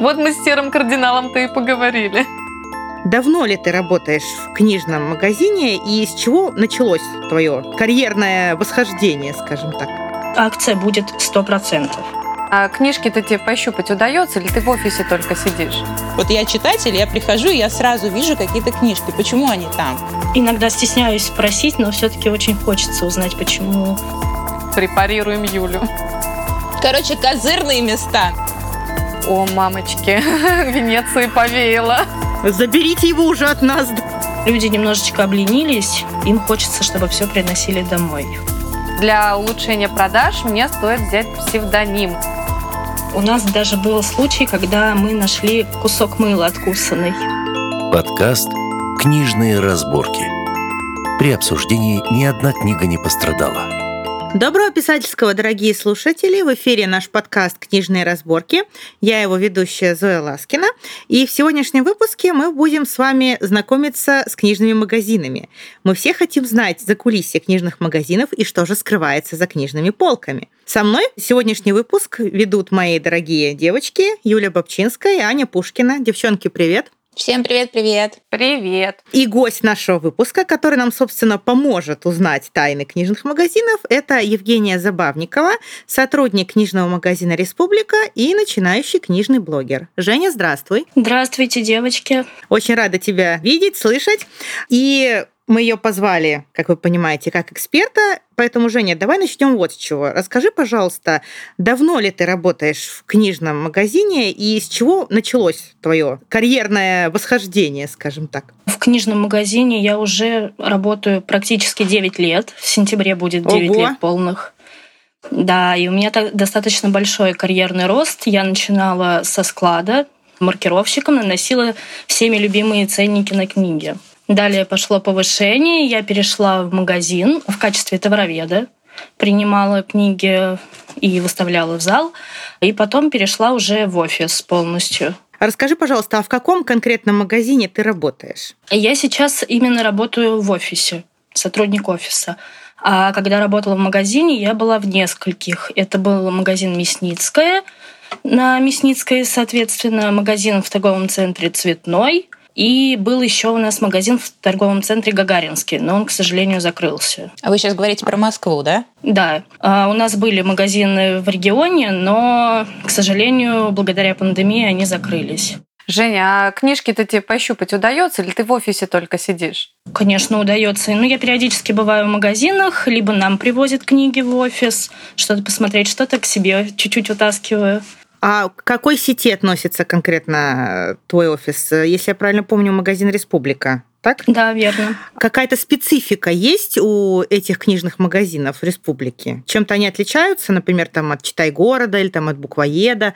Вот мы с серым кардиналом-то и поговорили. Давно ли ты работаешь в книжном магазине и с чего началось твое карьерное восхождение, скажем так? Акция будет 100%. А книжки-то тебе пощупать удается, или ты в офисе только сидишь? Вот я читатель, я прихожу, и я сразу вижу какие-то книжки. Почему они там? Иногда стесняюсь спросить, но все-таки очень хочется узнать, почему. Препарируем Юлю. Короче, козырные места. О, мамочки, Венеции повеяло. Заберите его уже от нас. Люди немножечко обленились, им хочется, чтобы все приносили домой. Для улучшения продаж мне стоит взять псевдоним. У нас даже был случай, когда мы нашли кусок мыла откусанный. Подкаст «Книжные разборки». При обсуждении ни одна книга не пострадала. Доброго писательского, дорогие слушатели! В эфире наш подкаст «Книжные разборки». Я его ведущая Зоя Ласкина. И в сегодняшнем выпуске мы будем с вами знакомиться с книжными магазинами. Мы все хотим знать за кулисье книжных магазинов и что же скрывается за книжными полками. Со мной сегодняшний выпуск ведут мои дорогие девочки Юля Бобчинская и Аня Пушкина. Девчонки, привет! Всем привет-привет. Привет. И гость нашего выпуска, который нам, собственно, поможет узнать тайны книжных магазинов, это Евгения Забавникова, сотрудник книжного магазина «Республика» и начинающий книжный блогер. Женя, здравствуй. Здравствуйте, девочки. Очень рада тебя видеть, слышать. И мы ее позвали, как вы понимаете, как эксперта. Поэтому, Женя, давай начнем вот с чего. Расскажи, пожалуйста, давно ли ты работаешь в книжном магазине и с чего началось твое карьерное восхождение, скажем так? В книжном магазине я уже работаю практически 9 лет. В сентябре будет 9 Ого. лет полных. Да, и у меня так достаточно большой карьерный рост. Я начинала со склада маркировщиком, наносила всеми любимые ценники на книги. Далее пошло повышение, я перешла в магазин в качестве товароведа, принимала книги и выставляла в зал, и потом перешла уже в офис полностью. Расскажи, пожалуйста, а в каком конкретном магазине ты работаешь? Я сейчас именно работаю в офисе, сотрудник офиса. А когда работала в магазине, я была в нескольких. Это был магазин Мясницкая, на Мясницкой, соответственно, магазин в торговом центре «Цветной», и был еще у нас магазин в торговом центре Гагаринский, но он, к сожалению, закрылся. А вы сейчас говорите про Москву, да? Да, а у нас были магазины в регионе, но, к сожалению, благодаря пандемии они закрылись. Женя, а книжки-то тебе пощупать удается, или ты в офисе только сидишь? Конечно, удается. Ну, я периодически бываю в магазинах, либо нам привозят книги в офис, что-то посмотреть, что-то к себе чуть-чуть вытаскиваю. А к какой сети относится конкретно твой офис? Если я правильно помню, магазин «Республика». Так? Да, верно. Какая-то специфика есть у этих книжных магазинов в республике? Чем-то они отличаются, например, там от «Читай города» или там от «Буквоеда»?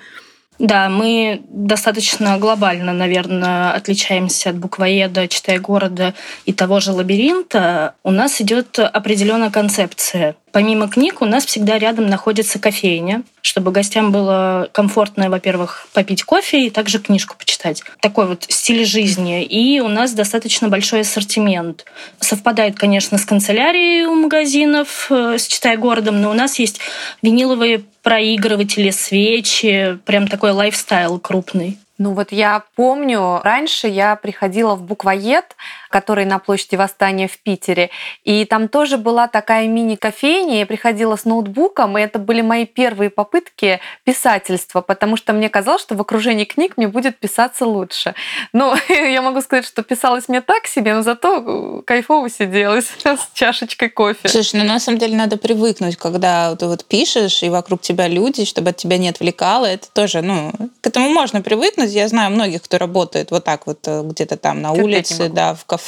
Да, мы достаточно глобально, наверное, отличаемся от буквоеда, читай города и того же лабиринта. У нас идет определенная концепция. Помимо книг у нас всегда рядом находится кофейня, чтобы гостям было комфортно, во-первых, попить кофе и также книжку почитать. Такой вот стиль жизни. И у нас достаточно большой ассортимент. Совпадает, конечно, с канцелярией у магазинов, э, с «Читай городом», но у нас есть виниловые проигрыватели, свечи, прям такой лайфстайл крупный. Ну вот я помню, раньше я приходила в буквоед, который на площади Восстания в Питере, и там тоже была такая мини-кофейня, я приходила с ноутбуком, и это были мои первые попытки писательства, потому что мне казалось, что в окружении книг мне будет писаться лучше. Ну, я могу сказать, что писалось мне так себе, но зато кайфово сиделось с чашечкой кофе. Слушай, ну на самом деле надо привыкнуть, когда ты вот пишешь, и вокруг тебя люди, чтобы от тебя не отвлекало. Это тоже, ну, к этому можно привыкнуть. Я знаю многих, кто работает вот так вот э, где-то там на Терпеть улице, да, в кафе.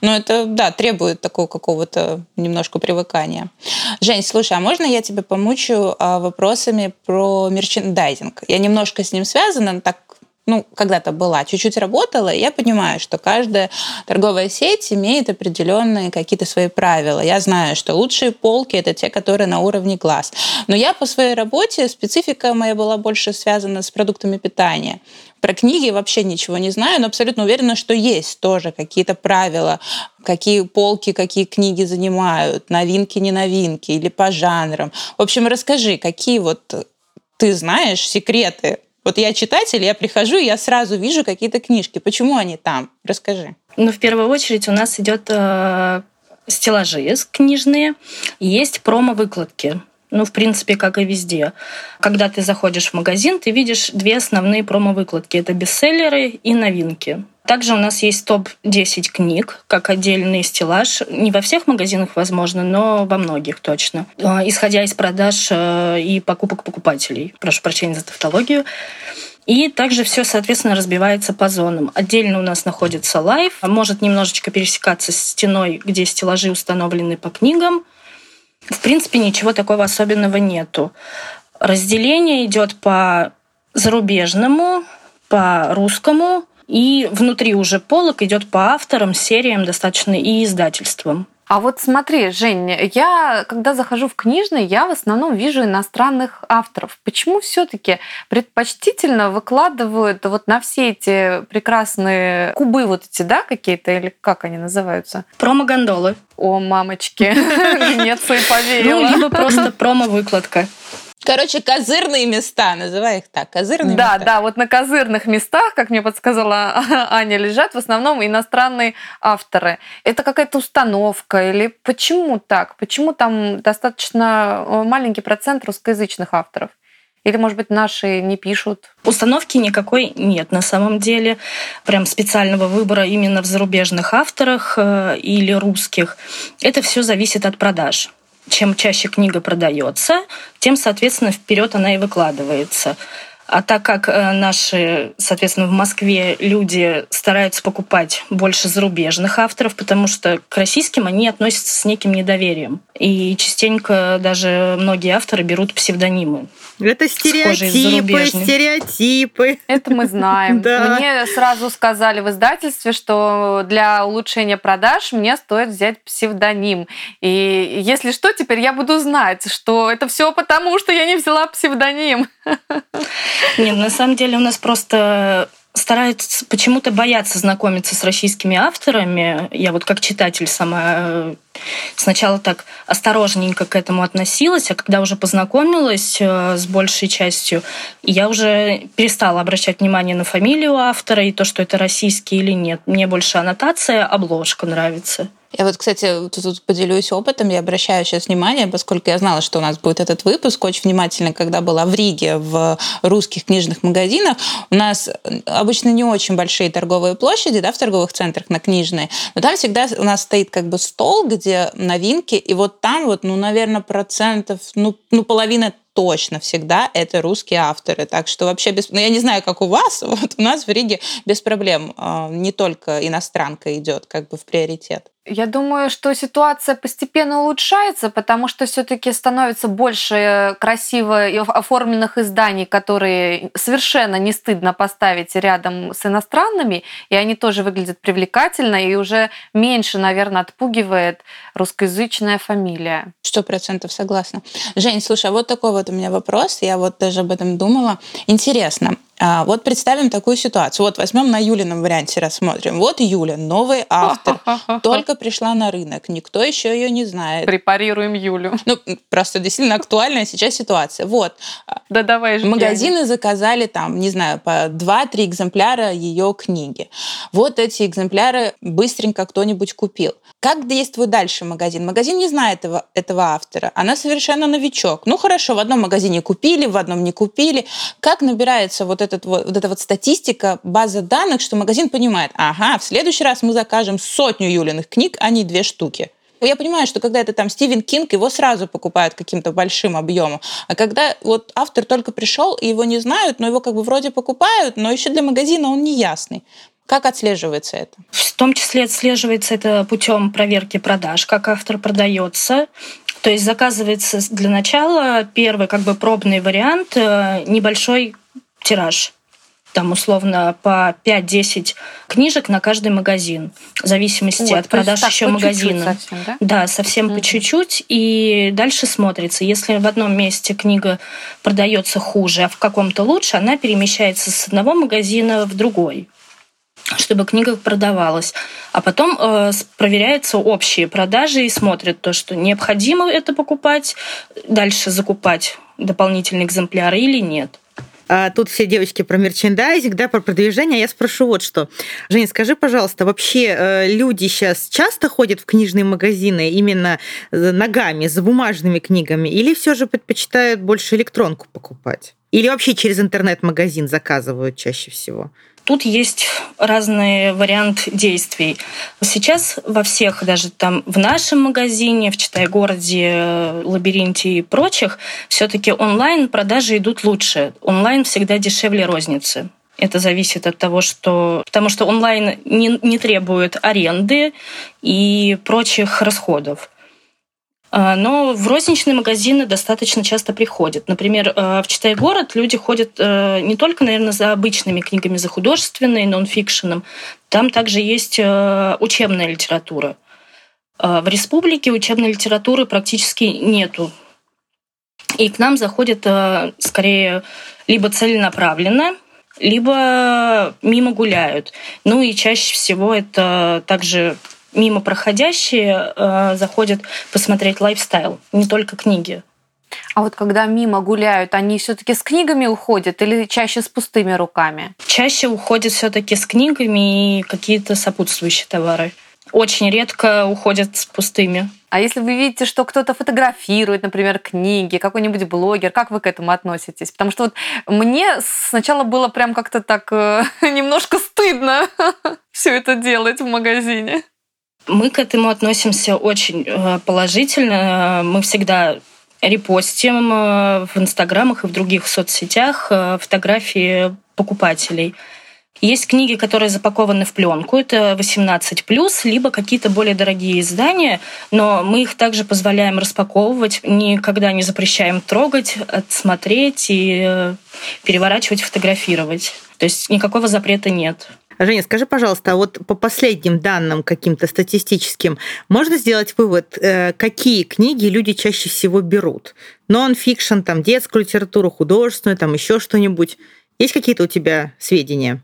Но это, да, требует такого какого-то немножко привыкания. Жень, слушай, а можно я тебя помучу а, вопросами про мерчендайзинг? Я немножко с ним связана, так ну, когда-то была, чуть-чуть работала, и я понимаю, что каждая торговая сеть имеет определенные какие-то свои правила. Я знаю, что лучшие полки – это те, которые на уровне глаз. Но я по своей работе, специфика моя была больше связана с продуктами питания. Про книги вообще ничего не знаю, но абсолютно уверена, что есть тоже какие-то правила, какие полки, какие книги занимают, новинки, не новинки, или по жанрам. В общем, расскажи, какие вот ты знаешь секреты Вот я читатель, я прихожу, я сразу вижу какие-то книжки. Почему они там? Расскажи. Ну, в первую очередь у нас идет э, стеллажи книжные, есть промо-выкладки. Ну, в принципе, как и везде. Когда ты заходишь в магазин, ты видишь две основные промо-выкладки. Это бестселлеры и новинки. Также у нас есть топ-10 книг, как отдельный стеллаж. Не во всех магазинах, возможно, но во многих точно. А, исходя из продаж э, и покупок покупателей. Прошу прощения за тавтологию. И также все, соответственно, разбивается по зонам. Отдельно у нас находится live, может немножечко пересекаться с стеной, где стеллажи установлены по книгам. В принципе, ничего такого особенного нету. Разделение идет по зарубежному, по русскому, и внутри уже полок идет по авторам, сериям достаточно и издательствам. А вот смотри, Жень, я, когда захожу в книжный, я в основном вижу иностранных авторов. Почему все-таки предпочтительно выкладывают вот на все эти прекрасные кубы вот эти, да, какие-то, или как они называются? Промо-гондолы. О, мамочки, Венеция поверила. Ну, либо просто промо-выкладка. Короче, козырные места, называй их так, козырные да, места. Да, да, вот на козырных местах, как мне подсказала Аня, лежат в основном иностранные авторы. Это какая-то установка или почему так? Почему там достаточно э, маленький процент русскоязычных авторов? Или, может быть, наши не пишут? Установки никакой нет на самом деле. Прям специального выбора именно в зарубежных авторах э, или русских. Это все зависит от продаж чем чаще книга продается, тем, соответственно, вперед она и выкладывается. А так как э, наши, соответственно, в Москве люди стараются покупать больше зарубежных авторов, потому что к российским они относятся с неким недоверием. И частенько даже многие авторы берут псевдонимы. Это стереотипы, стереотипы. Это мы знаем. Да. Мне сразу сказали в издательстве, что для улучшения продаж мне стоит взять псевдоним. И если что, теперь я буду знать, что это все потому, что я не взяла псевдоним. Нет, на самом деле у нас просто стараются почему-то бояться знакомиться с российскими авторами. Я вот как читатель сама э, сначала так осторожненько к этому относилась, а когда уже познакомилась э, с большей частью, я уже перестала обращать внимание на фамилию автора и то, что это российский или нет. Мне больше аннотация, обложка нравится. Я вот, кстати, тут поделюсь опытом. Я обращаю сейчас внимание, поскольку я знала, что у нас будет этот выпуск, очень внимательно, когда была в Риге в русских книжных магазинах. У нас обычно не очень большие торговые площади, да, в торговых центрах на книжные, но там всегда у нас стоит как бы стол, где новинки, и вот там вот, ну, наверное, процентов, ну, ну половина точно всегда это русские авторы. Так что вообще без... Ну, я не знаю, как у вас, вот у нас в Риге без проблем а, не только иностранка идет как бы в приоритет. Я думаю, что ситуация постепенно улучшается, потому что все-таки становится больше красиво оформленных изданий, которые совершенно не стыдно поставить рядом с иностранными, и они тоже выглядят привлекательно, и уже меньше, наверное, отпугивает русскоязычная фамилия. Сто процентов согласна. Жень, слушай, а вот такой вот у меня вопрос, я вот даже об этом думала. Интересно, вот представим такую ситуацию. Вот возьмем на Юлином варианте рассмотрим. Вот Юля, новый автор, только пришла на рынок, никто еще ее не знает. Препарируем Юлю. Ну, просто действительно актуальная сейчас ситуация. Вот. Да давай же. Магазины заказали там, не знаю, по 2-3 экземпляра ее книги. Вот эти экземпляры быстренько кто-нибудь купил. Как действует дальше магазин? Магазин не знает этого, этого автора. Она совершенно новичок. Ну хорошо, в одном магазине купили, в одном не купили. Как набирается вот, этот, вот, вот эта вот статистика, база данных, что магазин понимает, ага, в следующий раз мы закажем сотню Юлиных книг, а не две штуки. Я понимаю, что когда это там Стивен Кинг, его сразу покупают каким-то большим объемом. А когда вот автор только пришел, и его не знают, но его как бы вроде покупают, но еще для магазина он не ясный. Как отслеживается это? В том числе отслеживается это путем проверки продаж, как автор продается. То есть заказывается для начала первый как бы пробный вариант, э, небольшой тираж там условно по 5-10 книжек на каждый магазин, в зависимости вот, от продаж еще магазина. Совсем, да? да, совсем угу. по чуть-чуть. И дальше смотрится. Если в одном месте книга продается хуже, а в каком-то лучше, она перемещается с одного магазина в другой чтобы книга продавалась. А потом э, проверяются общие продажи и смотрят то, что необходимо это покупать, дальше закупать дополнительные экземпляры или нет. А тут все девочки про мерчендайзинг, да, про продвижение. Я спрошу вот что. Женя, скажи, пожалуйста, вообще э, люди сейчас часто ходят в книжные магазины именно ногами, за бумажными книгами, или все же предпочитают больше электронку покупать? Или вообще через интернет-магазин заказывают чаще всего? Тут есть разные варианты действий. Сейчас во всех, даже там в нашем магазине, в Читай-городе, Лабиринте и прочих, все-таки онлайн продажи идут лучше. Онлайн всегда дешевле розницы. Это зависит от того, что... Потому что онлайн не, не требует аренды и прочих расходов. А, но в розничные магазины достаточно часто приходят. Например, э, в Читай город люди ходят э, не только, наверное, за обычными книгами, за художественной, нонфикшеном. Там также есть э, учебная литература. В республике учебной литературы практически нету. И к нам заходят скорее либо целенаправленно, либо мимо гуляют. Ну и чаще всего это также мимо проходящие э, заходят посмотреть лайфстайл, не только книги. А вот когда мимо гуляют, они все-таки с книгами уходят или чаще с пустыми руками? Чаще уходят все-таки с книгами и какие-то сопутствующие товары. Очень редко уходят с пустыми. А если вы видите, что кто-то фотографирует, например, книги, какой-нибудь блогер, как вы к этому относитесь? Потому что вот мне сначала было прям как-то так э, немножко стыдно все это делать в магазине. Мы к этому относимся очень э, положительно. Мы всегда репостим э, в инстаграмах и в других соцсетях э, фотографии покупателей. Есть книги, которые запакованы в пленку, это 18+, либо какие-то более дорогие издания, но мы их также позволяем распаковывать, никогда не запрещаем трогать, отсмотреть и переворачивать, фотографировать. То есть никакого запрета нет. Женя, скажи, пожалуйста, а вот по последним данным каким-то статистическим, можно сделать вывод, э, какие книги люди чаще всего берут? Нон-фикшн, там, детскую литературу, художественную, там, еще что-нибудь? Есть какие-то у тебя сведения?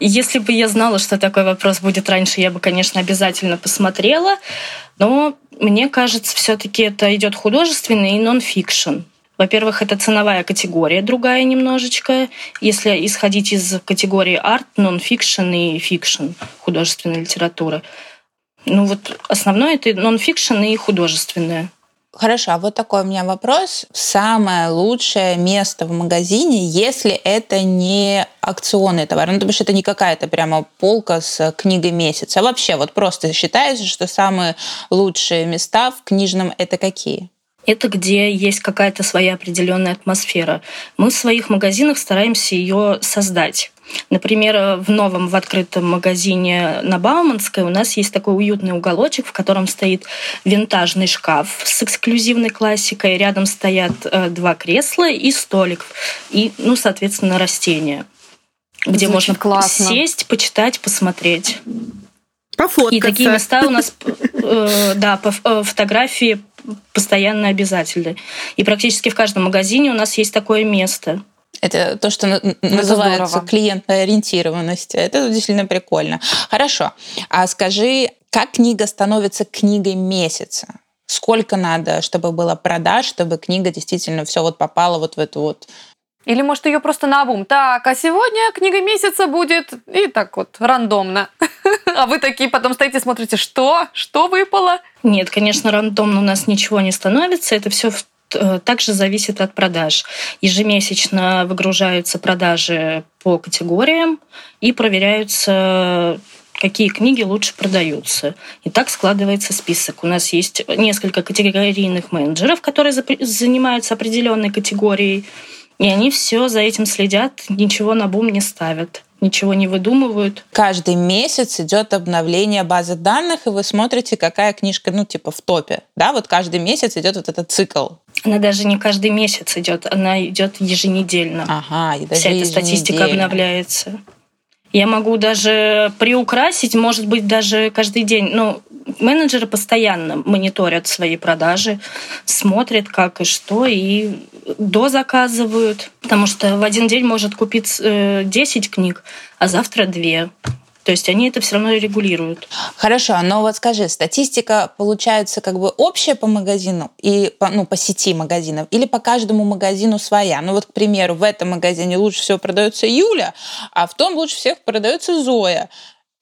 Если бы я знала, что такой вопрос будет раньше, я бы, конечно, обязательно посмотрела. Но мне кажется, все-таки это идет художественный и нон-фикшн. Во-первых, это ценовая категория другая немножечко. Если исходить из категории арт, нон-фикшн и фикшн, художественная литература. Ну вот основное это нон-фикшн и художественное. Хорошо, а вот такой у меня вопрос. Самое лучшее место в магазине, если это не акционный товар, ну, потому что это не какая-то прямо полка с книгой месяца. А вообще, вот просто считается, что самые лучшие места в книжном это какие? Это где есть какая-то своя определенная атмосфера. Мы в своих магазинах стараемся ее создать. Например, в новом, в открытом магазине на Бауманской у нас есть такой уютный уголочек, в котором стоит винтажный шкаф с эксклюзивной классикой. Рядом стоят э, два кресла и столик. И, ну, соответственно, растения. Где Звучит можно классно. сесть, почитать, посмотреть. Пофоткаться. И такие места у нас, э, да, по э, фотографии постоянно обязательны. И практически в каждом магазине у нас есть такое место. Это то, что называется клиентная ориентированность. Это действительно прикольно. Хорошо. А скажи, как книга становится книгой месяца? Сколько надо, чтобы было продаж, чтобы книга действительно все вот попала вот в эту вот или, может, ее просто на обум. Так, а сегодня книга месяца будет. И так вот, рандомно. А вы такие потом стоите, смотрите, что? Что выпало? Нет, конечно, рандомно у нас ничего не становится. Это все э, также зависит от продаж. Ежемесячно выгружаются продажи по категориям и проверяются какие книги лучше продаются. И так складывается список. У нас есть несколько категорийных менеджеров, которые занимаются определенной категорией. И они все за этим следят, ничего на бум не ставят ничего не выдумывают. Каждый месяц идет обновление базы данных, и вы смотрите, какая книжка, ну, типа в топе. Да, вот каждый месяц идет вот этот цикл. Она даже не каждый месяц идет, она идет еженедельно. Ага, и даже Вся эта статистика обновляется. Я могу даже приукрасить, может быть, даже каждый день. Ну, менеджеры постоянно мониторят свои продажи, смотрят, как и что, и дозаказывают. Потому что в один день может купить 10 э, книг, а завтра 2. То есть они это все равно регулируют. Хорошо, но вот скажи, статистика получается как бы общая по магазину и по, ну, по сети магазинов или по каждому магазину своя? Ну вот, к примеру, в этом магазине лучше всего продается Юля, а в том лучше всех продается Зоя.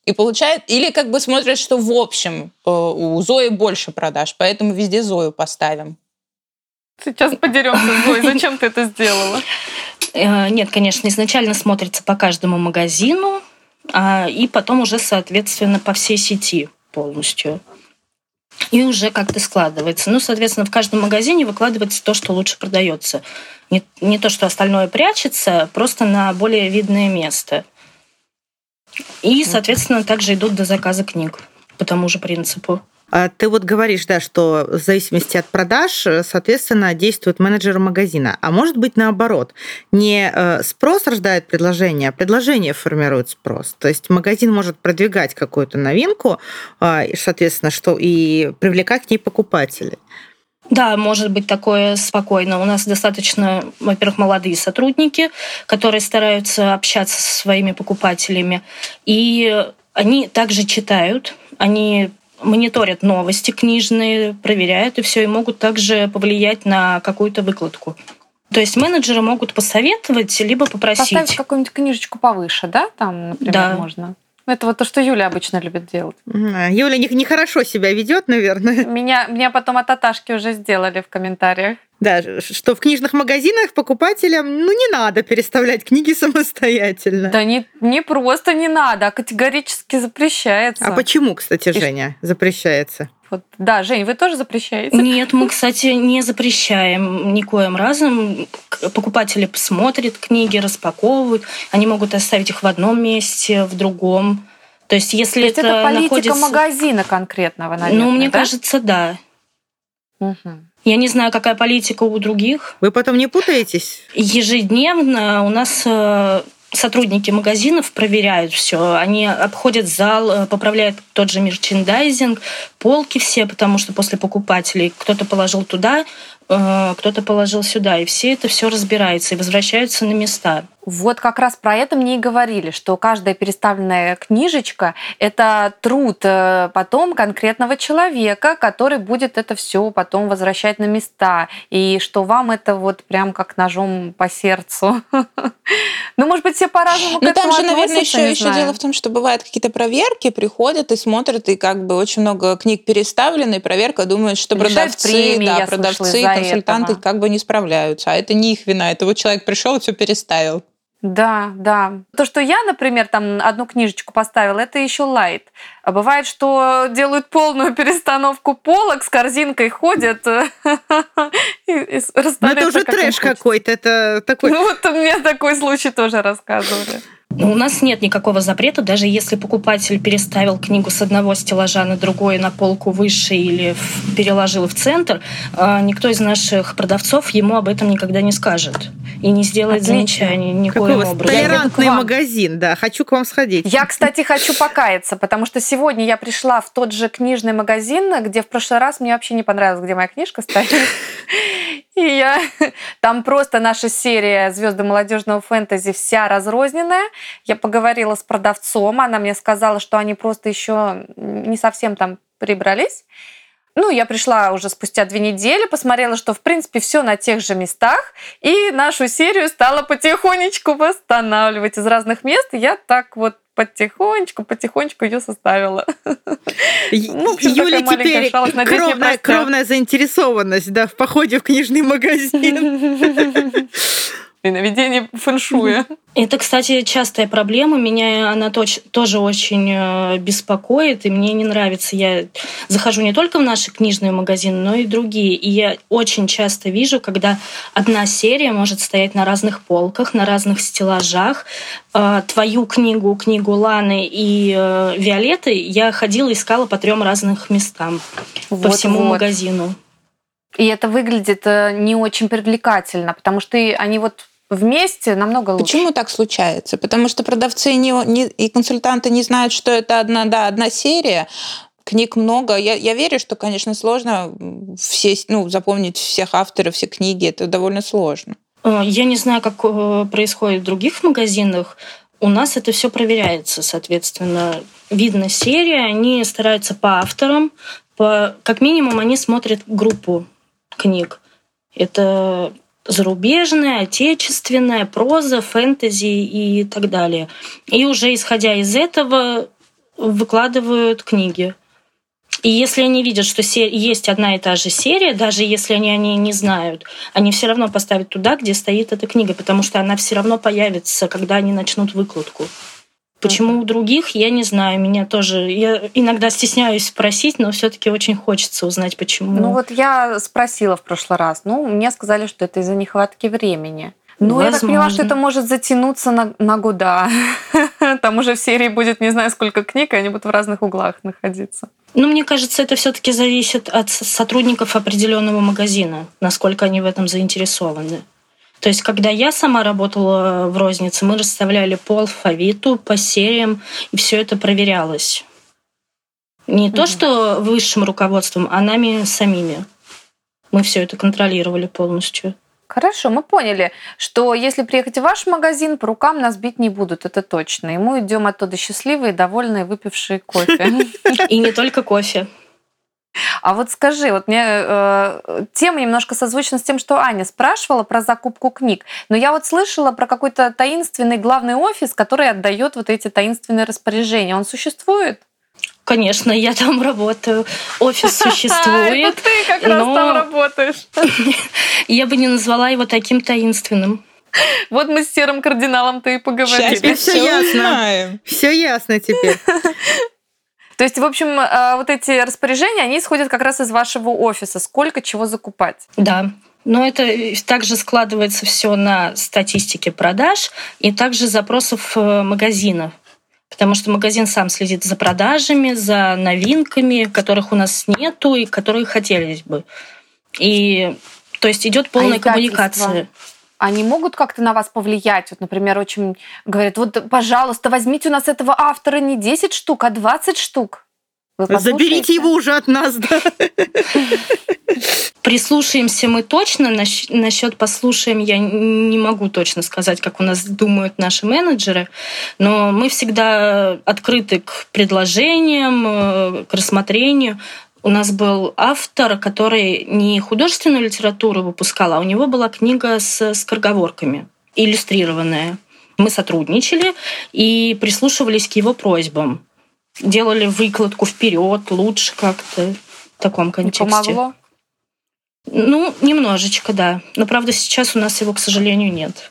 И получает, или как бы смотрят, что в общем э, у Зои больше продаж, поэтому везде Зою поставим. Сейчас подеремся Зоей. Зачем ты это сделала? Э, нет, конечно, изначально смотрится по каждому магазину, а, и потом уже, соответственно, по всей сети полностью. И уже как-то складывается. Ну, соответственно, в каждом магазине выкладывается то, что лучше продается. Не, не то, что остальное прячется, просто на более видное место. И, соответственно, также идут до заказа книг по тому же принципу. А ты вот говоришь, да, что в зависимости от продаж, э, соответственно, действует менеджер магазина. А может быть наоборот. Не э, спрос рождает предложение, а предложение формирует спрос. То есть магазин может продвигать какую-то новинку, а, соответственно, что и привлекать к ней покупателей. Да, может быть такое спокойно. У нас достаточно, во-первых, молодые сотрудники, которые стараются общаться со своими покупателями. И они также читают, они мониторят новости книжные, проверяют и все, и могут также повлиять на какую-то выкладку. То есть менеджеры могут посоветовать, либо попросить. Поставить какую-нибудь книжечку повыше, да, там, например, Да. можно? Ну, Это вот то, что Юля обычно любит делать. М, Юля не- нехорошо себя ведет, наверное. Меня, меня потом от Аташки уже сделали в комментариях. Да, что в книжных магазинах покупателям ну, не надо переставлять книги самостоятельно. Да не, не просто не надо, а категорически запрещается. А почему, кстати, Женя, запрещается? Вот, да, Жень, вы тоже запрещаете? Нет, мы, кстати, не запрещаем никоим разом. Покупатели смотрят книги, распаковывают. Они могут оставить их в одном месте, в другом. То есть, если То есть это, это политика находится... магазина конкретного, наверное, ну, мне да? кажется, да. Мгм. Я не знаю, какая политика у других. Вы потом не путаетесь? Ежедневно у нас э, сотрудники магазинов проверяют все. Они обходят зал, э, поправляют тот же мерчендайзинг, полки все, потому что после покупателей кто-то положил туда, кто-то положил сюда, и все это все разбирается и возвращаются на места. Вот как раз про это мне и говорили, что каждая переставленная книжечка – это труд э, потом конкретного человека, который будет это все потом возвращать на места, и что вам это вот прям как ножом по сердцу. Ну, может быть, все по-разному к Ну, там этому же, наверное, еще, еще дело в том, что бывают какие-то проверки, приходят и смотрят, и как бы очень много книг переставлены, и проверка думает, что продавцы, да, продавцы, консультанты этого. как бы не справляются. А это не их вина. Это вот человек пришел и все переставил. Да, да. То, что я, например, там одну книжечку поставила, это еще лайт. А бывает, что делают полную перестановку полок, с корзинкой ходят и, и Ну, расставляют это уже трэш какой-то. Это такой... Ну вот мне такой случай тоже рассказывали. У нас нет никакого запрета, даже если покупатель переставил книгу с одного стеллажа на другой, на полку выше или в- переложил в центр, а, никто из наших продавцов ему об этом никогда не скажет и не сделает Отлично. замечаний Какой у никоим вас образом. Толерантный магазин, да. Хочу к вам сходить. Я, кстати, хочу покаяться, потому что сегодня я пришла в тот же книжный магазин, где в прошлый раз мне вообще не понравилось, где моя книжка стоит. И я... Там просто наша серия «Звезды молодежного фэнтези» вся разрозненная. Я поговорила с продавцом, она мне сказала, что они просто еще не совсем там прибрались. Ну, я пришла уже спустя две недели, посмотрела, что, в принципе, все на тех же местах, и нашу серию стала потихонечку восстанавливать из разных мест. Я так вот потихонечку, потихонечку ее составила. Ну, Юля теперь кровная заинтересованность да, в походе в книжный магазин. И наведение фэншуя. Это, кстати, частая проблема. Меня она точ- тоже очень э, беспокоит, и мне не нравится. Я захожу не только в наши книжные магазины, но и другие. И я очень часто вижу, когда одна серия может стоять на разных полках, на разных стеллажах. Э, Твою книгу, книгу Ланы и э, Виолетты я ходила, искала по трем разным местам по Вот, всему вот. магазину. И это выглядит э, не очень привлекательно, потому что они вот вместе намного лучше. Почему так случается? Потому что продавцы не, не- и консультанты не знают, что это одна, да, одна серия. Книг много. Я, я верю, что, конечно, сложно все, ну, запомнить всех авторов, все книги. Это довольно сложно. Э, Я не знаю, как э, происходит в других магазинах. у нас это все проверяется, соответственно. Видно серии, они стараются по авторам, по, как минимум они смотрят группу книг. Это зарубежная, отечественная, проза, фэнтези и так далее. И уже исходя из этого выкладывают книги. И если они видят, что есть одна и та же серия, даже если они о ней не знают, они все равно поставят туда, где стоит эта книга, потому что она все равно появится, когда они начнут выкладку. Почему у других, я не знаю. Меня тоже... Я иногда стесняюсь спросить, но все таки очень хочется узнать, почему. Ну вот я спросила в прошлый раз. Ну, мне сказали, что это из-за нехватки времени. Ну, Возможно. я так поняла, что это может затянуться на, на года. Там уже в серии будет не знаю сколько книг, и они будут в разных углах находиться. Ну, мне кажется, это все-таки зависит от сотрудников определенного магазина, насколько они в этом заинтересованы. То есть, когда я сама работала в рознице, мы расставляли по алфавиту, по сериям, и все это проверялось. Не угу. то, что высшим руководством, а нами самими. Мы все это контролировали полностью. Хорошо, мы поняли, что если приехать в ваш магазин, по рукам нас бить не будут, это точно. И мы идем оттуда счастливые, довольные, выпившие кофе. И не только кофе. А вот скажи, вот мне э, тема немножко созвучна с тем, что Аня спрашивала про закупку книг. Но я вот слышала про какой-то таинственный главный офис, который отдает вот эти таинственные распоряжения. Он существует? Конечно, я там работаю. Офис существует. Это ты как раз там работаешь. Я бы не назвала его таким таинственным. Вот мы с серым кардиналом-то и поговорили. Все ясно. Все ясно теперь. То есть, в общем, э, вот эти распоряжения, они исходят как раз из вашего офиса. Сколько чего закупать? Да. Но это также складывается все на статистике продаж и также запросов э, магазинов. Потому что магазин сам следит за продажами, за новинками, которых у нас нету и которые хотелось бы. И то есть идет а полная а коммуникация они могут как-то на вас повлиять? Вот, например, очень говорят, вот, пожалуйста, возьмите у нас этого автора не 10 штук, а 20 штук. Заберите его уже от нас, да. Прислушаемся мы точно. Насчет послушаем я не могу точно сказать, как у нас думают наши менеджеры, но мы всегда открыты к предложениям, э, к рассмотрению у нас был автор, который не художественную литературу выпускал, а у него была книга с скороговорками, иллюстрированная. Мы сотрудничали и прислушивались к его просьбам. Делали выкладку вперед, лучше как-то в таком контексте. Не помогло? Ну, немножечко, да. Но, правда, сейчас у нас его, к сожалению, нет.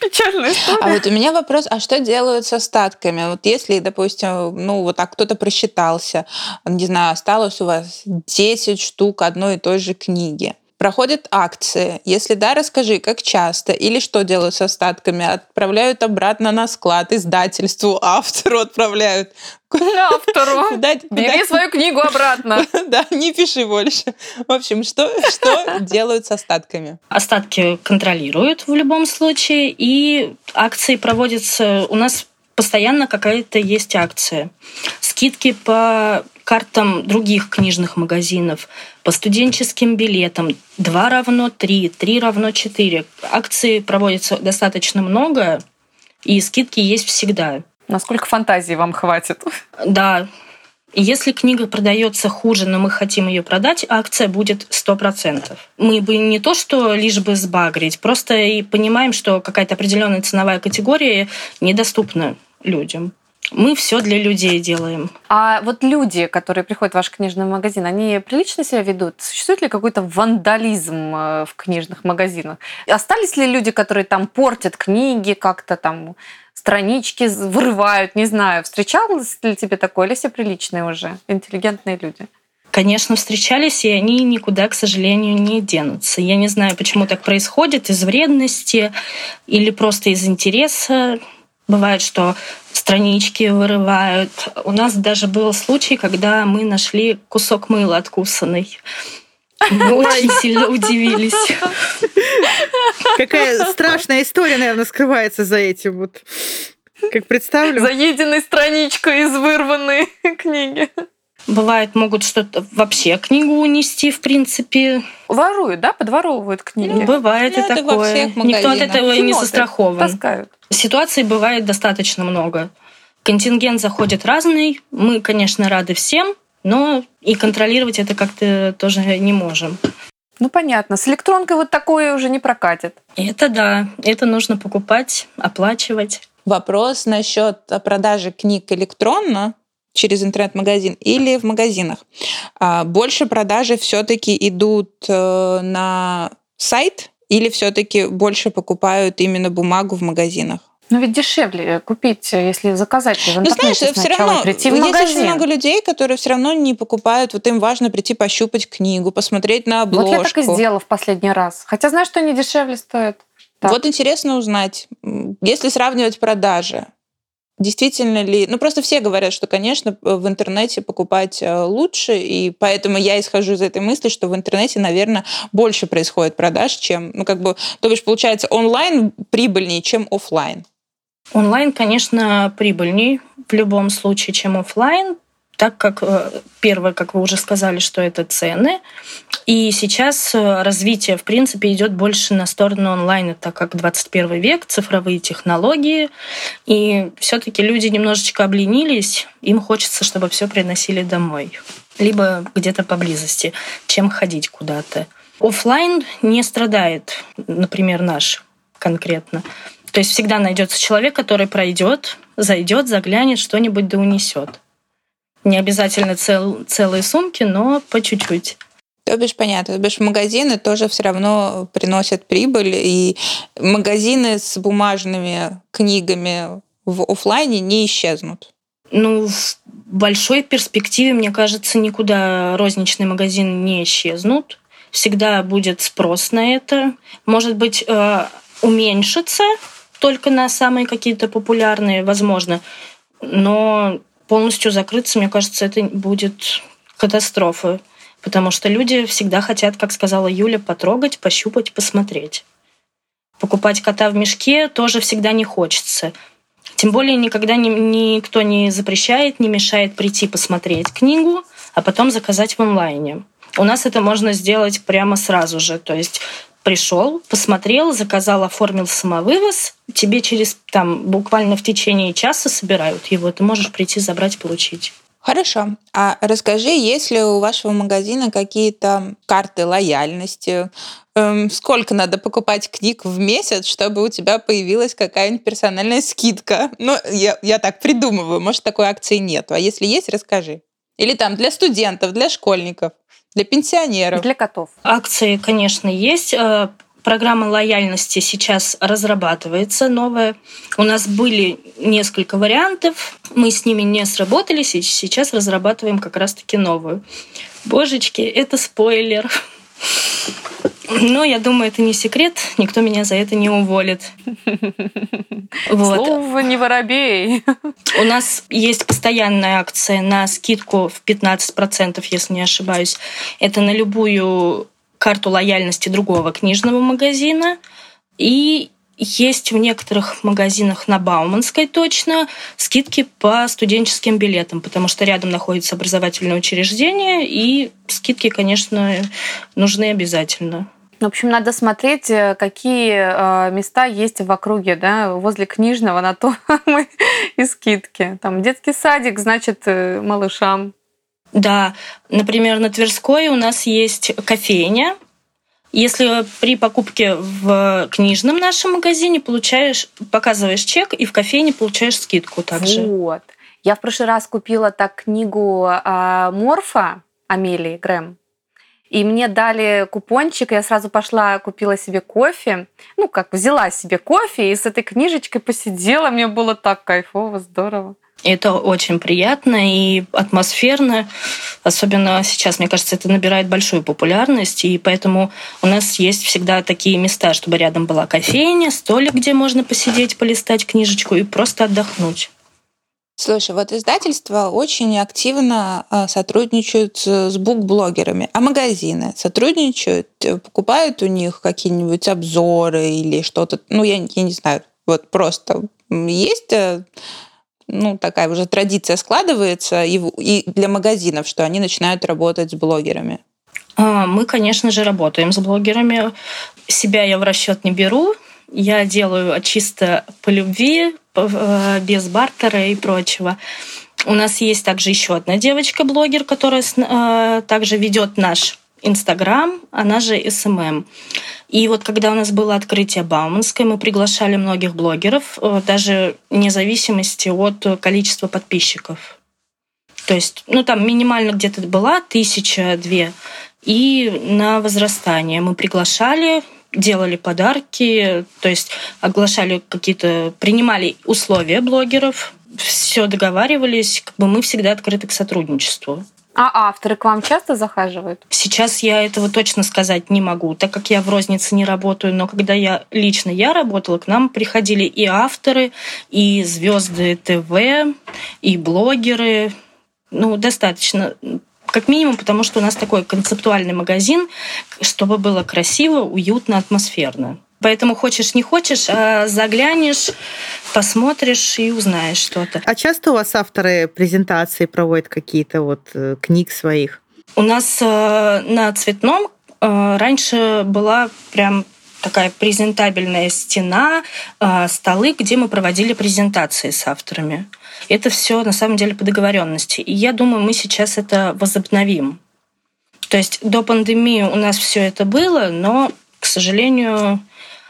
Печальная история. А вот у меня вопрос, а что делают с остатками? Вот если, допустим, ну вот так кто-то просчитался, не знаю, осталось у вас 10 штук одной и той же книги, проходят акции. Если да, расскажи, как часто или что делают с остатками? Отправляют обратно на склад, издательству, автору отправляют. Автору. Бери свою книгу обратно. Да, не пиши больше. В общем, что, что делают с остатками? Остатки контролируют в любом случае, и акции проводятся... У нас постоянно какая-то есть акция. Скидки по картам других книжных магазинов, по студенческим билетам. Два равно три, три равно четыре. Акции проводятся достаточно много, и скидки есть всегда. Насколько фантазии вам хватит? Да. Если книга продается хуже, но мы хотим ее продать, акция будет 100%. Мы бы не то, что лишь бы сбагрить, просто и понимаем, что какая-то определенная ценовая категория недоступна людям. Мы все для людей делаем. А вот люди, которые приходят в ваш книжный магазин, они прилично себя ведут? Существует ли какой-то вандализм э, в книжных магазинах? Остались ли люди, которые там портят книги, как-то там странички вырывают, не знаю. Встречалось ли тебе такое, или все приличные уже, интеллигентные люди? Конечно, встречались, и они никуда, к сожалению, не денутся. Я не знаю, почему так происходит, из вредности или просто из интереса. Бывает, что странички вырывают. У нас даже был случай, когда мы нашли кусок мыла откусанный. Мы очень сильно удивились. Какая страшная история, наверное, скрывается за этим. Вот. Как представлю. Заеденной страничкой из вырванной книги. Бывает, могут что-то вообще книгу унести, в принципе. Воруют, да? Подворовывают книги? Ну, бывает Ну, и такое. Никто от этого не Еноты застрахован. Таскают. Ситуаций бывает достаточно много. Контингент заходит разный. Мы, конечно, рады всем, но и контролировать это как-то тоже не можем. Ну, понятно. С электронкой вот такое уже не прокатит. Это да, это нужно покупать, оплачивать. Вопрос насчет продажи книг электронно через интернет-магазин или в магазинах. А, Больше продажи все-таки идут э, на сайт или все-таки больше покупают именно бумагу в магазинах? Но ведь дешевле купить, если заказать в Ну, знаешь, все сначала равно и прийти в есть очень много людей, которые все равно не покупают. Вот им важно прийти пощупать книгу, посмотреть на обложку. Вот я так и сделала в последний раз. Хотя знаю, что они дешевле стоят. Так. Вот интересно узнать, если сравнивать продажи, действительно ли... Ну, просто все говорят, что, конечно, в интернете покупать э, лучше, и поэтому я исхожу из этой мысли, что в интернете, наверное, больше происходит продаж, чем... Ну, как бы, то бишь, получается, онлайн прибыльнее, чем офлайн. Онлайн, конечно, прибыльней в любом случае, чем офлайн, так как э, первое, как вы уже сказали, что это цены. И сейчас э, развитие, в принципе, идет больше на сторону онлайна, так как 21 век, цифровые технологии. И все-таки люди немножечко обленились, им хочется, чтобы все приносили домой. Либо где-то поблизости, чем ходить куда-то. Офлайн не страдает, например, наш конкретно. То есть всегда найдется человек, который пройдет, зайдет, заглянет, что-нибудь да унесет. Не обязательно цел, целые сумки, но по чуть-чуть. То бишь, понятно, то бишь магазины тоже все равно приносят прибыль, и магазины с бумажными книгами в офлайне не исчезнут. Ну, в большой перспективе, мне кажется, никуда розничные магазины не исчезнут. Всегда будет спрос на это. Может быть, э, уменьшится только на самые какие-то популярные, возможно. Но полностью закрыться, мне кажется, это будет катастрофа. Потому что люди всегда хотят, как сказала Юля, потрогать, пощупать, посмотреть. Покупать кота в мешке тоже всегда не хочется. Тем более никогда ни, никто не запрещает, не мешает прийти посмотреть книгу, а потом заказать в онлайне. У нас это можно сделать прямо сразу же. То есть пришел, посмотрел, заказал, оформил самовывоз, тебе через там буквально в течение часа собирают его, ты можешь прийти, забрать, получить. Хорошо. А расскажи, есть ли у вашего магазина какие-то карты лояльности? Эм, сколько надо покупать книг в месяц, чтобы у тебя появилась какая-нибудь персональная скидка? Ну, я, я так придумываю, может, такой акции нет. А если есть, расскажи. Или там для студентов, для школьников, для пенсионеров. Для котов. Акции, конечно, есть. Э, Программа лояльности сейчас разрабатывается новая. У нас были несколько вариантов, мы с ними не сработались, и сейчас разрабатываем как раз-таки новую. Божечки, это спойлер. Но я думаю, это не секрет, никто меня за это не уволит. Вот. Слово не воробей. У нас есть постоянная акция на скидку в 15%, если не ошибаюсь. Это на любую карту лояльности другого книжного магазина. И есть в некоторых магазинах на Бауманской точно скидки по студенческим билетам, потому что рядом находится образовательное учреждение, и скидки, конечно, нужны обязательно. В общем, надо смотреть, э, какие э, места есть в округе, да, возле книжного, на то мы и скидки. Там детский садик, значит, э, малышам. Да, например, на Тверской у нас есть кофейня. Если при покупке в книжном нашем магазине получаешь, показываешь чек, и в кофейне получаешь скидку также. Вот. Я в прошлый раз купила так книгу а, Морфа Амелии Грэм. И мне дали купончик, я сразу пошла, купила себе кофе. Ну, как взяла себе кофе и с этой книжечкой посидела. Мне было так кайфово, здорово. Это очень приятно и атмосферно. Особенно сейчас, мне кажется, это набирает большую популярность. И поэтому у нас есть всегда такие места, чтобы рядом была кофейня, столик, где можно посидеть, полистать книжечку и просто отдохнуть. Слушай, вот издательства очень активно а, сотрудничают с букблогерами, а магазины сотрудничают, э, покупают у них какие-нибудь обзоры или что-то, ну, я, я не знаю, вот просто есть э, ну, такая уже традиция складывается и, и для магазинов, что они начинают работать с блогерами? А, мы, конечно же, работаем с блогерами. Себя я в расчет не беру. Я делаю чисто по любви, э, без бартера и прочего. У нас есть также еще одна девочка-блогер, которая э, также ведет наш Инстаграм, она же СММ. И вот когда у нас было открытие Бауманской, мы приглашали многих блогеров, э, даже вне зависимости от количества подписчиков. То есть, ну там минимально где-то была тысяча-две. И на возрастание мы приглашали, делали подарки, то есть оглашали какие-то, принимали условия блогеров, все договаривались, как бы мы всегда открыты к сотрудничеству. А авторы к вам часто захаживают? Сейчас я этого точно сказать не могу, так как я в рознице не работаю, но когда я лично я работала, к нам приходили и авторы, и звезды ТВ, и блогеры. Ну, достаточно как минимум, потому что у нас такой концептуальный магазин, чтобы было красиво, уютно, атмосферно. Поэтому хочешь не хочешь, а заглянешь, посмотришь и узнаешь что-то. А часто у вас авторы презентации проводят какие-то вот э, книг своих? У нас э, на цветном э, раньше была прям такая презентабельная стена, столы, где мы проводили презентации с авторами. Это все на самом деле по договоренности. И я думаю, мы сейчас это возобновим. То есть до пандемии у нас все это было, но, к сожалению,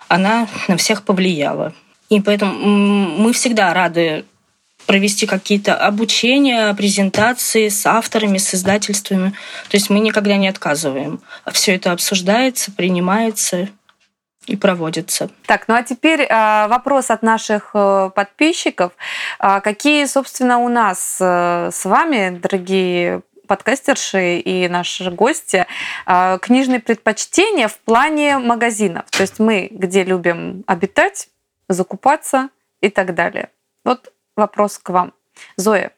она на всех повлияла. И поэтому мы всегда рады провести какие-то обучения, презентации с авторами, с издательствами. То есть мы никогда не отказываем. Все это обсуждается, принимается и проводится. Так, ну а теперь э, вопрос от наших э, подписчиков. А какие, собственно, у нас э, с вами, дорогие подкастерши и наши гости а, книжные предпочтения в плане магазинов. То есть мы где любим обитать, закупаться и так далее. Вот вопрос к вам. Зоя,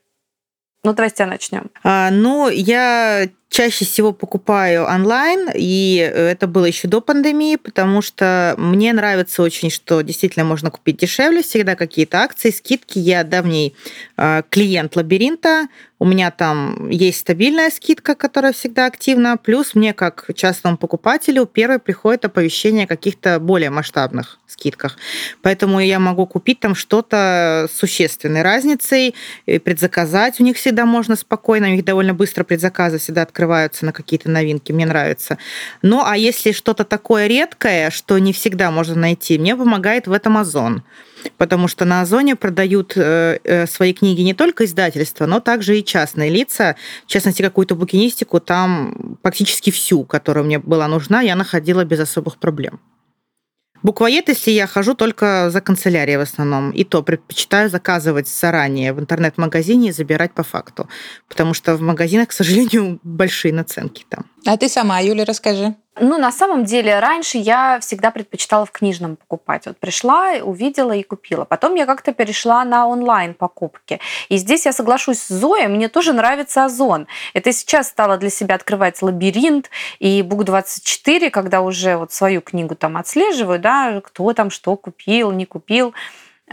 ну давайте начнем. А, ну, я чаще всего покупаю онлайн, и это было еще до пандемии, потому что мне нравится очень, что действительно можно купить дешевле, всегда какие-то акции, скидки. Я давний а, клиент лабиринта, у меня там есть стабильная скидка, которая всегда активна, плюс мне как частному покупателю первое приходит оповещение о каких-то более масштабных скидках. Поэтому я могу купить там что-то с существенной разницей, предзаказать у них всегда можно спокойно, у них довольно быстро предзаказы всегда открываются на какие-то новинки, мне нравится. Ну, а если что-то такое редкое, что не всегда можно найти, мне помогает в этом Озон потому что на Озоне продают э, э, свои книги не только издательства, но также и частные лица. В частности, какую-то букинистику там практически всю, которая мне была нужна, я находила без особых проблем. Буквоед, если я хожу только за канцелярией в основном, и то предпочитаю заказывать заранее в интернет-магазине и забирать по факту, потому что в магазинах, к сожалению, большие наценки там. А ты сама, Юля, расскажи. Ну, на самом деле, раньше я всегда предпочитала в книжном покупать. Вот пришла, увидела и купила. Потом я как-то перешла на онлайн-покупки. И здесь я соглашусь с Зоей, мне тоже нравится Озон. Это сейчас стало для себя открывать лабиринт и Бук24, когда уже вот свою книгу там отслеживаю, да, кто там что купил, не купил.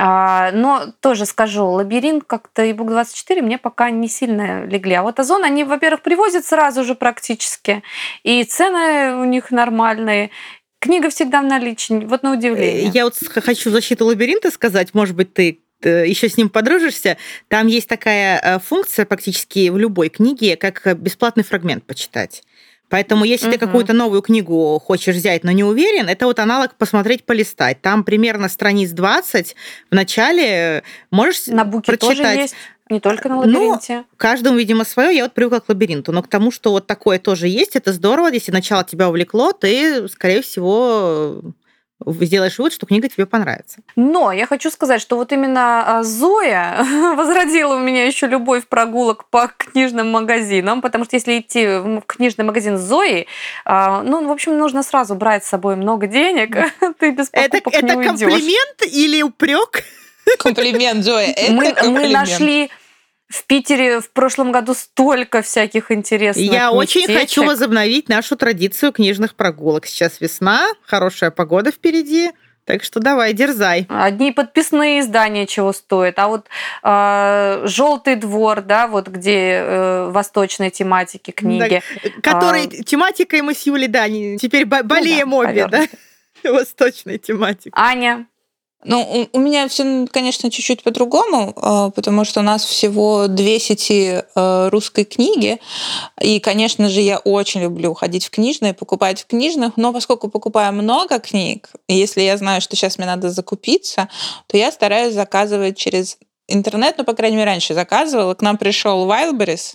А, но тоже скажу, лабиринт как-то и Бук-24 мне пока не сильно легли. А вот Озон, они, во-первых, привозят сразу же практически, и цены у них нормальные, Книга всегда в наличии, вот на удивление. Я вот хочу защиту лабиринта сказать, может быть, ты э, еще с ним подружишься, там есть такая э, функция практически в любой книге, как бесплатный фрагмент почитать. Поэтому, если угу. ты какую-то новую книгу хочешь взять, но не уверен, это вот аналог посмотреть, полистать. Там примерно страниц 20 в начале можешь на буке прочитать. Тоже есть. Не только на лабиринте. Ну, каждому, видимо, свое. Я вот привыкла к лабиринту. Но к тому, что вот такое тоже есть, это здорово. Если начало тебя увлекло, ты, скорее всего, сделаешь вывод, что книга тебе понравится. Но я хочу сказать, что вот именно а, Зоя возродила у меня еще любовь прогулок по книжным магазинам, потому что если идти в книжный магазин с Зоей, а, ну, в общем, нужно сразу брать с собой много денег, ты без покупок это, не это комплимент или упрек? Комплимент, Зоя. Это мы, комплимент. мы нашли в Питере в прошлом году столько всяких интересных Я местечек. очень хочу возобновить нашу традицию книжных прогулок. Сейчас весна, хорошая погода впереди. Так что давай, дерзай. Одни подписные издания чего стоят, а вот э, желтый двор, да, вот где э, восточной тематики книги. Да, который а... тематикой мы с Юлей, да, теперь болеем ну, да, обе, да? Восточной тематикой. Аня, ну, у, меня все, конечно, чуть-чуть по-другому, а, потому что у нас всего две сети а, русской книги. И, конечно же, я очень люблю ходить в книжные, покупать в книжных, но поскольку покупаю много книг, если я знаю, что сейчас мне надо закупиться, то я стараюсь заказывать через интернет, ну, по крайней мере, раньше заказывала. К нам пришел Wildberries,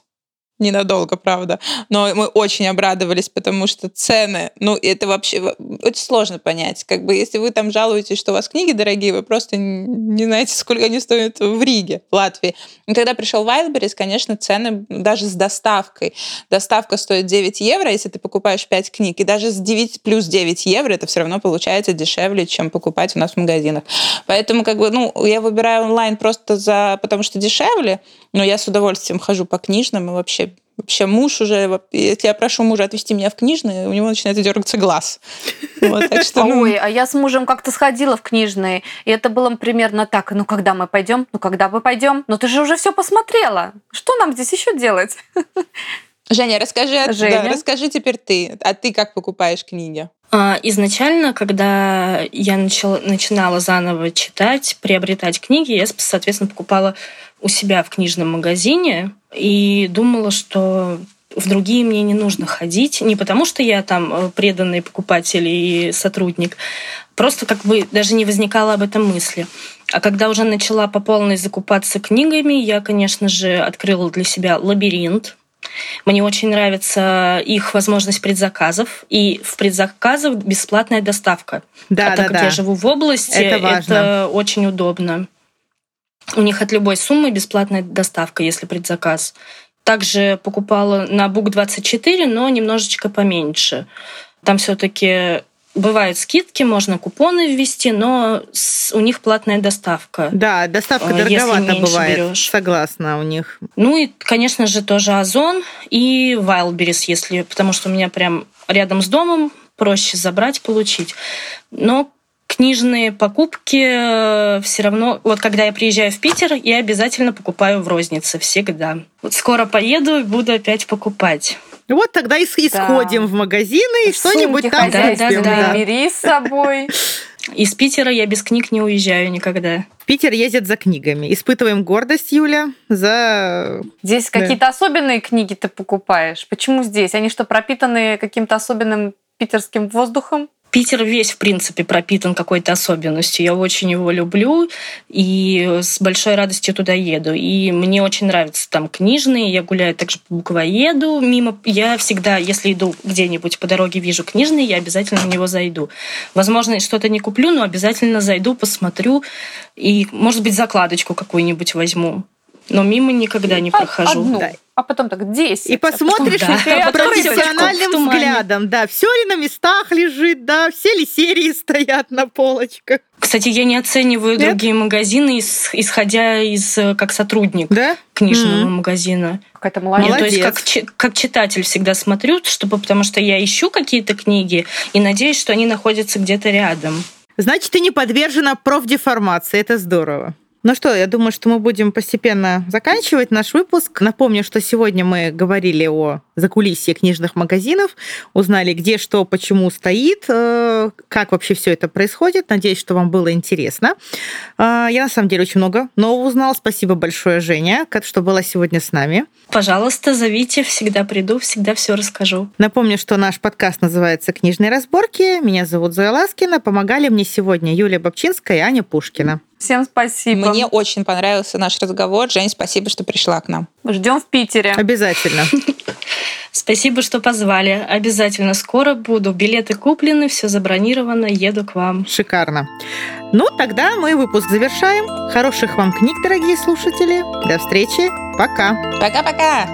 ненадолго, правда. Но мы очень обрадовались, потому что цены, ну, это вообще очень сложно понять. Как бы, если вы там жалуетесь, что у вас книги дорогие, вы просто не знаете, сколько они стоят в Риге, в Латвии. И когда пришел Wildberries, конечно, цены даже с доставкой. Доставка стоит 9 евро, если ты покупаешь 5 книг. И даже с 9 плюс 9 евро это все равно получается дешевле, чем покупать у нас в магазинах. Поэтому, как бы, ну, я выбираю онлайн просто за, потому что дешевле, но я с удовольствием хожу по книжным и вообще вообще муж уже, если я прошу мужа отвезти меня в книжные, у него начинает дергаться глаз. Вот, так что, ну... Ой, а я с мужем как-то сходила в книжные, и это было примерно так. Ну, когда мы пойдем? Ну, когда мы пойдем? Ну, ты же уже все посмотрела. Что нам здесь еще делать? Женя, расскажи, Женя? Да, расскажи теперь ты. А ты как покупаешь книги? А, изначально, когда я начала, начинала заново читать, приобретать книги, я, соответственно, покупала у себя в книжном магазине и думала, что в другие мне не нужно ходить, не потому что я там э, преданный покупатель и сотрудник, просто как бы даже не возникало об этом мысли. А когда уже начала по полной закупаться книгами, я, конечно же, открыла для себя лабиринт. Мне очень нравится их возможность предзаказов. И в предзаказах бесплатная доставка. Да, а так да, как да. я живу в области, это, это очень удобно. У них от любой суммы бесплатная доставка, если предзаказ. Также покупала на Бук24, но немножечко поменьше. Там все-таки бывают скидки, можно купоны ввести, но у них платная доставка. Да, доставка э, дороговато бывает. Берешь. Согласна, у них. Ну и, конечно же, тоже Озон и Wildberries, если, потому что у меня прям рядом с домом проще забрать, получить. Но книжные покупки э, все равно... Вот когда я приезжаю в Питер, я обязательно покупаю в рознице всегда. Вот скоро поеду и буду опять покупать. Вот тогда и исходим да. в магазины и что-нибудь там да, купим. Да, да. Бери с собой. Из Питера я без книг не уезжаю никогда. В Питер ездят за книгами. Испытываем гордость, Юля, за... Здесь да. какие-то особенные книги ты покупаешь. Почему здесь? Они что, пропитаны каким-то особенным питерским воздухом? Питер весь, в принципе, пропитан какой-то особенностью. Я очень его люблю и с большой радостью туда еду. И мне очень нравятся там книжные. Я гуляю также по буквоеду мимо. Я всегда, если иду где-нибудь по дороге, вижу книжный, я обязательно в него зайду. Возможно, что-то не куплю, но обязательно зайду, посмотрю и, может быть, закладочку какую-нибудь возьму. Но мимо никогда не прохожу. Одну. Да а потом так 10. И посмотришь а да. профессиональным взглядом, да, все ли на местах лежит, да, все ли серии стоят на полочках. Кстати, я не оцениваю Нет? другие магазины, исходя из э, как сотрудник да? книжного mm-hmm. магазина. Какая-то молодец. Я, то есть как, как читатель всегда смотрю, чтобы, потому что я ищу какие-то книги и надеюсь, что они находятся где-то рядом. Значит, ты не подвержена профдеформации, это здорово. Ну что, я думаю, что мы будем постепенно заканчивать наш выпуск. Напомню, что сегодня мы говорили о закулисье книжных магазинов, узнали, где что, почему стоит, э, как вообще все это происходит. Надеюсь, что вам было интересно. Э, я на самом деле очень много нового узнала. Спасибо большое, Женя, что была сегодня с нами. Пожалуйста, зовите, всегда приду, всегда все расскажу. Напомню, что наш подкаст называется «Книжные разборки». Меня зовут Зоя Ласкина. Помогали мне сегодня Юлия Бабчинская и Аня Пушкина. Всем спасибо. Мне очень понравился наш разговор. Жень, спасибо, что пришла к нам. Ждем в Питере. Обязательно. Спасибо, что позвали. Обязательно скоро буду. Билеты куплены, все забронировано, еду к вам. Шикарно. Ну, тогда мы выпуск завершаем. Хороших вам книг, дорогие слушатели. До встречи. Пока. Пока-пока.